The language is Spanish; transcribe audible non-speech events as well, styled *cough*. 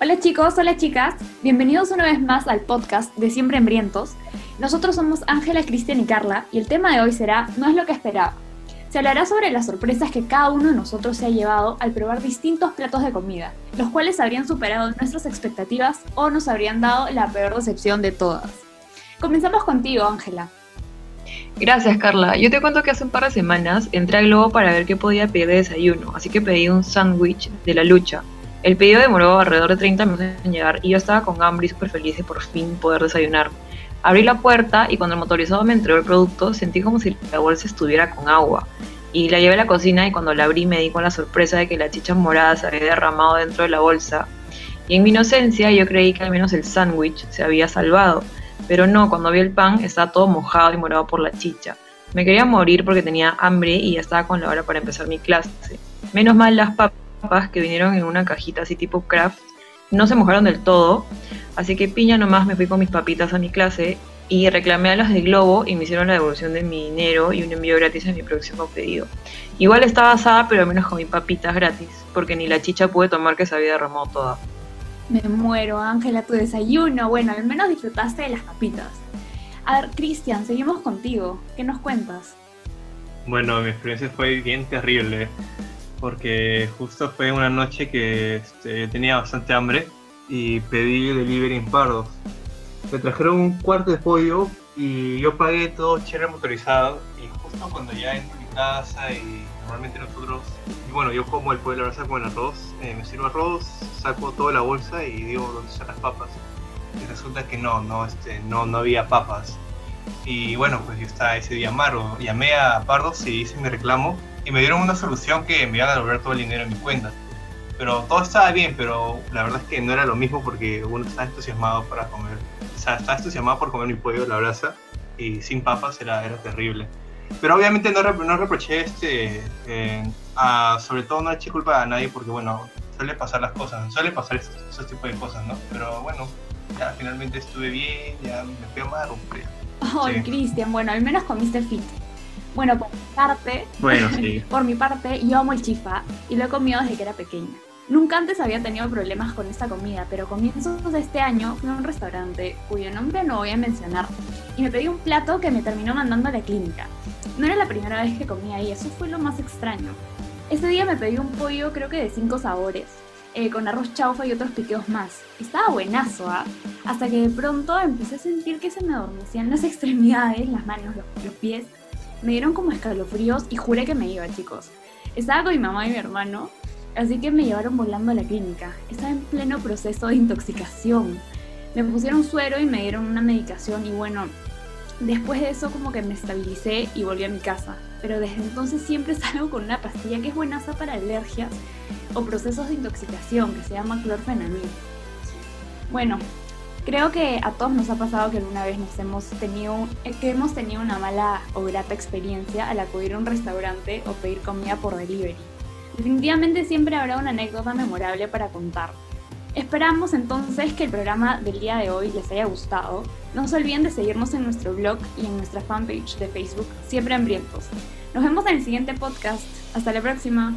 Hola chicos, hola chicas, bienvenidos una vez más al podcast de Siempre Embrientos. Nosotros somos Ángela, Cristian y Carla y el tema de hoy será No es lo que esperaba. Se hablará sobre las sorpresas que cada uno de nosotros se ha llevado al probar distintos platos de comida, los cuales habrían superado nuestras expectativas o nos habrían dado la peor decepción de todas. Comenzamos contigo, Ángela. Gracias, Carla. Yo te cuento que hace un par de semanas entré a Globo para ver qué podía pedir de desayuno, así que pedí un sándwich de la lucha. El pedido demoró alrededor de 30 minutos en llegar y yo estaba con hambre y súper feliz de por fin poder desayunar. Abrí la puerta y cuando el motorizado me entregó el producto sentí como si la bolsa estuviera con agua. Y la llevé a la cocina y cuando la abrí me di con la sorpresa de que la chicha morada se había derramado dentro de la bolsa. Y en mi inocencia yo creí que al menos el sándwich se había salvado pero no, cuando vi el pan estaba todo mojado y morado por la chicha. Me quería morir porque tenía hambre y ya estaba con la hora para empezar mi clase. Menos mal las papas que vinieron en una cajita así tipo craft no se mojaron del todo, así que piña nomás me fui con mis papitas a mi clase y reclamé a las de Globo y me hicieron la devolución de mi dinero y un envío gratis en mi próximo pedido. Igual estaba asada, pero al menos con mis papitas gratis, porque ni la chicha pude tomar que se había derramado toda. Me muero, Ángela, tu desayuno. Bueno, al menos disfrutaste de las papitas. A ver, Cristian, seguimos contigo. ¿Qué nos cuentas? Bueno, mi experiencia fue bien terrible, porque justo fue una noche que este, tenía bastante hambre y pedí delivery en Pardos. Me trajeron un cuarto de pollo y yo pagué todo chévere motorizado y justo cuando ya entro en mi casa y normalmente nosotros, y bueno, yo como el pollo, la verdad, con el arroz, eh, me sirvo arroz, saco toda la bolsa y digo dónde están las papas. Y resulta que no, no, este, no, no había papas. Y bueno, pues yo estaba ese día amargo. Llamé a Pardos y hice mi reclamo y me dieron una solución que me iban a devolver todo el dinero en mi cuenta. Pero todo estaba bien, pero la verdad es que no era lo mismo porque uno estaba entusiasmado para comer. O sea, estaba entusiasmado por comer mi pollo, la brasa, y sin papas era, era terrible. Pero obviamente no, no reproché este, eh, a, sobre todo no eché culpa a nadie porque bueno, suele pasar las cosas, suele pasar esos, esos tipos de cosas, ¿no? Pero bueno, ya finalmente estuve bien, ya me fui a mar un Oh, Cristian, bueno, al menos comiste fit. Bueno, por mi parte, bueno, sí. *laughs* por mi parte, yo amo el chifa y lo he comido desde que era pequeña. Nunca antes había tenido problemas con esta comida, pero comienzos de este año fui a un restaurante cuyo nombre no voy a mencionar y me pedí un plato que me terminó mandando a la clínica. No era la primera vez que comía ahí, eso fue lo más extraño. Ese día me pedí un pollo creo que de cinco sabores, eh, con arroz chaufa y otros piqueos más. Estaba buenazo, ¿ah? Hasta que de pronto empecé a sentir que se me adormecían las *laughs* extremidades, las manos, los, los pies. Me dieron como escalofríos y juré que me iba, chicos. Estaba con mi mamá y mi hermano Así que me llevaron volando a la clínica. Estaba en pleno proceso de intoxicación. Me pusieron suero y me dieron una medicación y bueno, después de eso como que me estabilicé y volví a mi casa. Pero desde entonces siempre *laughs* salgo con una pastilla que es buenaza para alergias o procesos de intoxicación que se llama clorfenamil. Bueno, creo que a todos nos ha pasado que alguna vez nos hemos tenido, que hemos tenido una mala o grata experiencia al acudir a un restaurante o pedir comida por delivery. Definitivamente siempre habrá una anécdota memorable para contar. Esperamos entonces que el programa del día de hoy les haya gustado. No se olviden de seguirnos en nuestro blog y en nuestra fanpage de Facebook, Siempre Hambrientos. Nos vemos en el siguiente podcast. Hasta la próxima.